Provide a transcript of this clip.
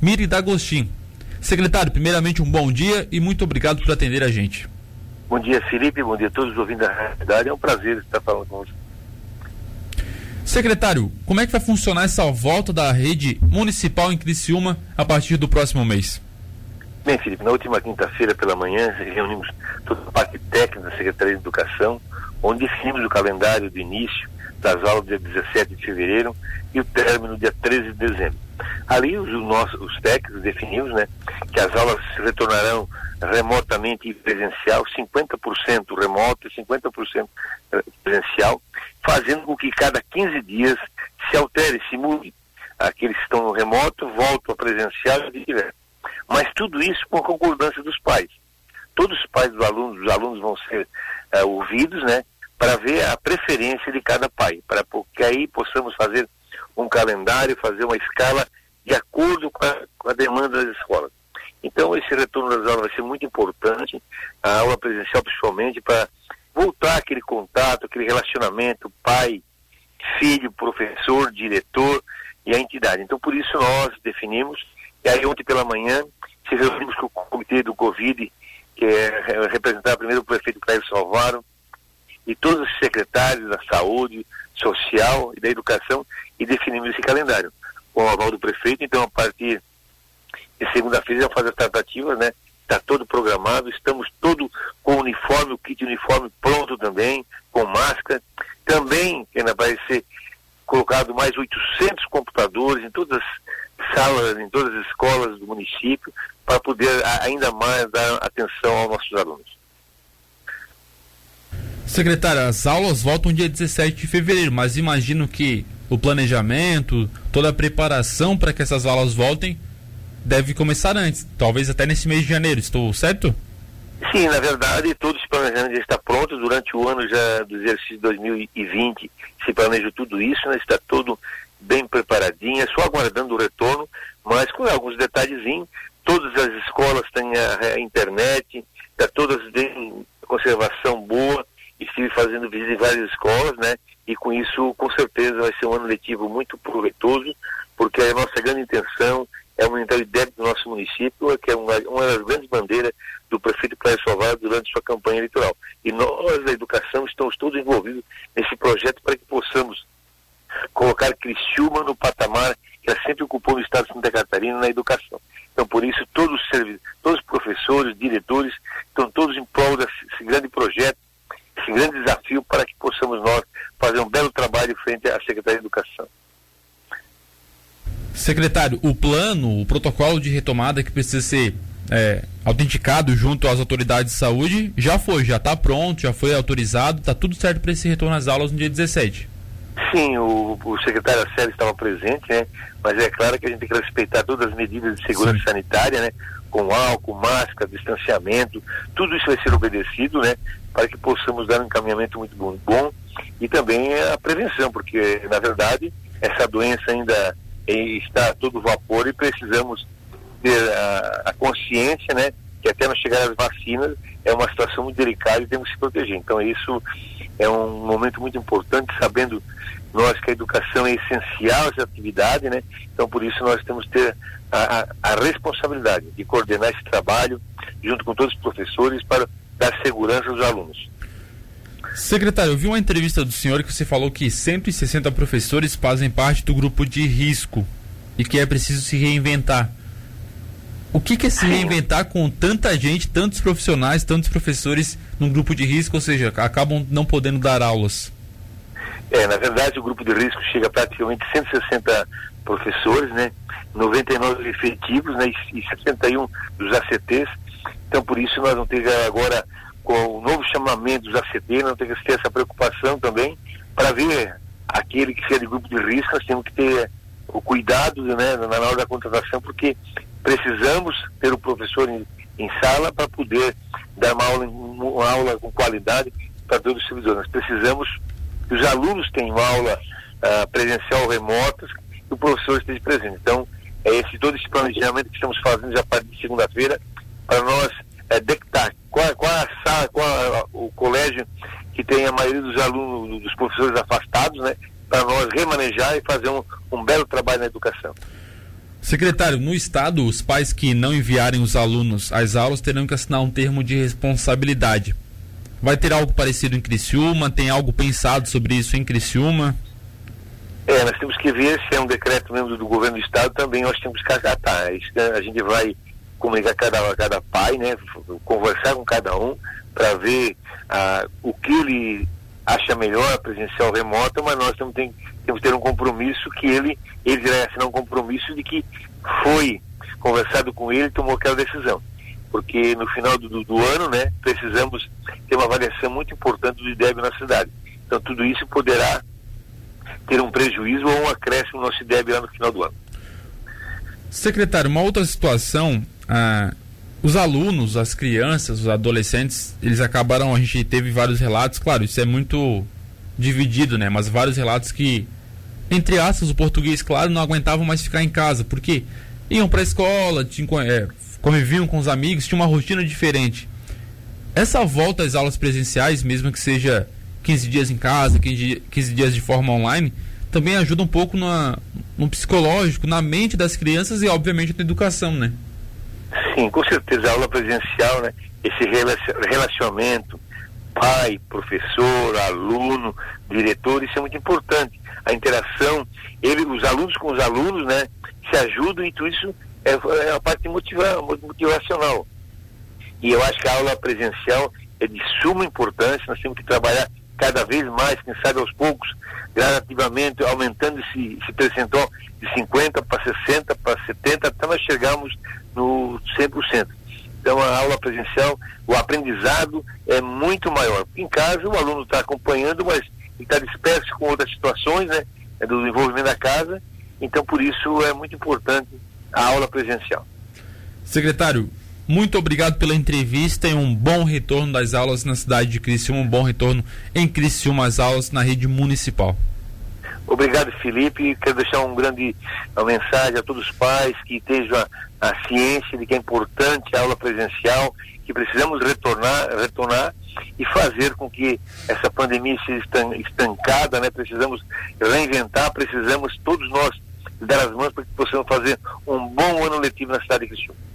Miri D'Agostin. Secretário, primeiramente um bom dia e muito obrigado por atender a gente. Bom dia, Felipe. Bom dia a todos os ouvintes da realidade. É um prazer estar falando com você. Secretário, como é que vai funcionar essa volta da rede municipal em Criciúma a partir do próximo mês? Bem, Felipe, na última quinta-feira pela manhã reunimos toda a parte técnica da Secretaria de Educação, onde definimos o calendário de início das aulas dia 17 de fevereiro e o término dia 13 de dezembro. Ali os, nossos, os técnicos definimos né, que as aulas retornarão remotamente e presencial, 50% remoto e 50% presencial, fazendo com que cada 15 dias se altere, se mude. Aqueles que estão no remoto voltam ao presencial e vice Mas tudo isso com a concordância dos pais. Todos os pais dos alunos, os alunos vão ser uh, ouvidos, né, para ver a preferência de cada pai, para que aí possamos fazer um calendário, fazer uma escala de acordo com a, com a demanda das escolas. Então, esse retorno das aulas vai ser muito importante, a aula presencial principalmente, para voltar aquele contato, aquele relacionamento pai, filho, professor, diretor e a entidade. Então, por isso nós definimos, e aí ontem pela manhã, se reunimos com o comitê do Covid, que é representado primeiro o prefeito Cléber Salvaro, e todos os secretários da saúde, social e da educação, e definimos esse calendário. Com o aval do prefeito, então a partir de segunda-feira já faz as tratativas, né? Está todo programado, estamos todo com o uniforme, o kit uniforme pronto também, com máscara. Também ainda vai ser colocado mais 800 computadores em todas as salas, em todas as escolas do município, para poder ainda mais dar atenção aos nossos alunos. Secretário, as aulas voltam dia 17 de fevereiro, mas imagino que o planejamento, toda a preparação para que essas aulas voltem deve começar antes, talvez até nesse mês de janeiro, estou certo? Sim, na verdade, todo esse planejamento já está pronto. Durante o ano já do exercício 2020 se planejou tudo isso, né? está todo bem preparadinho, é só aguardando o retorno, mas com alguns detalhezinhos. Todas as escolas têm a, a internet, está todas bem conservação boa, estive fazendo visita em várias escolas, né? E com isso, com certeza, vai ser um ano letivo muito proveitoso, porque a nossa grande intenção é aumentar o IDEB do nosso município, que é uma, uma das grandes bandeiras do prefeito Praia Salvador durante sua campanha eleitoral. E nós, da educação, estamos todos envolvidos nesse projeto para que possamos colocar Criciúma no patamar que ela sempre ocupou no estado de Santa Catarina na educação. Então, por isso, todos os, todos os professores, diretores, estão todos em prol desse grande projeto, esse grande desafio para que possamos nós à Secretaria de Educação. Secretário, o plano, o protocolo de retomada que precisa ser é, autenticado junto às autoridades de saúde já foi, já está pronto, já foi autorizado, está tudo certo para esse retorno às aulas no dia 17. Sim, o, o secretário Sérgio estava presente, né? Mas é claro que a gente tem que respeitar todas as medidas de segurança Sim. sanitária, né? Com álcool, máscara, distanciamento, tudo isso vai ser obedecido, né? Para que possamos dar um encaminhamento muito bom, bom e também a prevenção, porque na verdade essa doença ainda está a todo vapor e precisamos ter a, a, consciência, né, que até nós chegar às vacinas é uma situação muito delicada e temos que se proteger. Então isso é um momento muito importante, sabendo nós que a educação é essencial essa atividade, né? Então por isso nós temos que ter a, a, a responsabilidade de coordenar esse trabalho junto com todos os professores para dar segurança aos alunos. Secretário, eu vi uma entrevista do senhor que você falou que 160 professores fazem parte do grupo de risco e que é preciso se reinventar. O que, que é se reinventar com tanta gente, tantos profissionais, tantos professores num grupo de risco, ou seja, acabam não podendo dar aulas? É, na verdade o grupo de risco chega a praticamente 160 professores, né? 99 efetivos, né? E 61 dos ACTs. Então por isso nós vamos ter agora com o novo chamamento dos ACT, nós temos que ter essa preocupação também para ver aquele que seja de grupo de risco, nós temos que ter o cuidado né, na hora da contratação, porque precisamos ter o professor em, em sala para poder dar uma aula, uma aula com qualidade para todos os servidores. Nós precisamos que os alunos tenham aula uh, presencial remota e o professor esteja presente. Então, é esse todo esse planejamento que estamos fazendo já a partir de segunda-feira para nós é, detectar qual, qual, a sala, qual a, o colégio que tem a maioria dos alunos, dos professores afastados, né? Para nós remanejar e fazer um, um belo trabalho na educação. Secretário, no estado, os pais que não enviarem os alunos às aulas terão que assinar um termo de responsabilidade. Vai ter algo parecido em Criciúma? Tem algo pensado sobre isso em Criciúma? É, nós temos que ver se é um decreto mesmo do governo do estado, também nós temos que acatar. A gente vai comunicar cada, cada pai, né, conversar com cada um para ver ah, o que ele acha melhor, a presencial remota, mas nós temos, tem, temos que ter um compromisso que ele, ele vai assinar um compromisso de que foi conversado com ele tomou aquela decisão. Porque no final do, do, ano, né, precisamos ter uma avaliação muito importante do IDEB na cidade. Então tudo isso poderá ter um prejuízo ou um acréscimo no nosso IDEB lá no final do ano. Secretário, uma outra situação, ah, os alunos, as crianças, os adolescentes, eles acabaram, a gente teve vários relatos, claro, isso é muito dividido, né? Mas vários relatos que, entre aspas, o português, claro, não aguentavam mais ficar em casa, porque iam para a escola, tinham, é, conviviam com os amigos, tinha uma rotina diferente. Essa volta às aulas presenciais, mesmo que seja 15 dias em casa, 15, 15 dias de forma online, também ajuda um pouco na, no psicológico, na mente das crianças e, obviamente, na educação, né? Sim, com certeza. A aula presencial, né? Esse relacionamento, pai, professor, aluno, diretor, isso é muito importante. A interação, ele, os alunos com os alunos, né? Se ajudam e tudo isso é, é a parte motiva, motivacional. E eu acho que a aula presencial é de suma importância, nós temos que trabalhar cada vez mais, quem sabe aos poucos, gradativamente aumentando esse, esse percentual de 50 para 60 para 70 até nós chegarmos no 100%. Então a aula presencial, o aprendizado é muito maior. Em casa o aluno está acompanhando, mas está disperso com outras situações, né, é do desenvolvimento da casa. Então por isso é muito importante a aula presencial. Secretário, muito obrigado pela entrevista e um bom retorno das aulas na cidade de Criciúma, um bom retorno em Criciúma às aulas na rede municipal. Obrigado, Felipe. Quero deixar um grande uma mensagem a todos os pais que estejam a ciência de que é importante a aula presencial, que precisamos retornar, retornar e fazer com que essa pandemia seja estancada, né? Precisamos reinventar, precisamos todos nós dar as mãos para que possamos fazer um bom ano letivo na cidade de Criciúma.